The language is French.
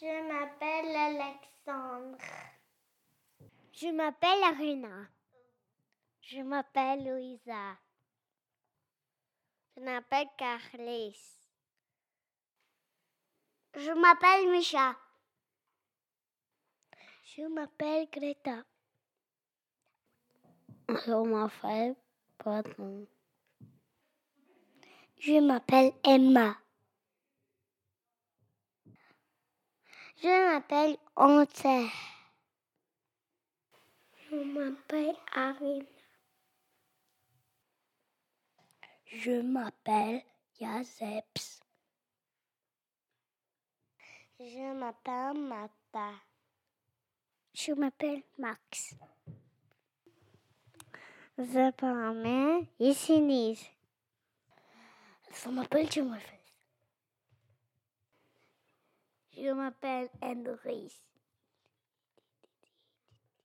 Je m'appelle Alexandre. Je m'appelle Arena. Je m'appelle Louisa. Je m'appelle Carlis. Je m'appelle Misha. Je m'appelle Greta. Je m'appelle. Je m'appelle Emma. Je m'appelle Ante. Je m'appelle Arina. Je m'appelle Yazeps. Je m'appelle Mata. Je m'appelle Max. Je m'appelle Isinise. Je m'appelle Timothy. Je m'appelle Andris.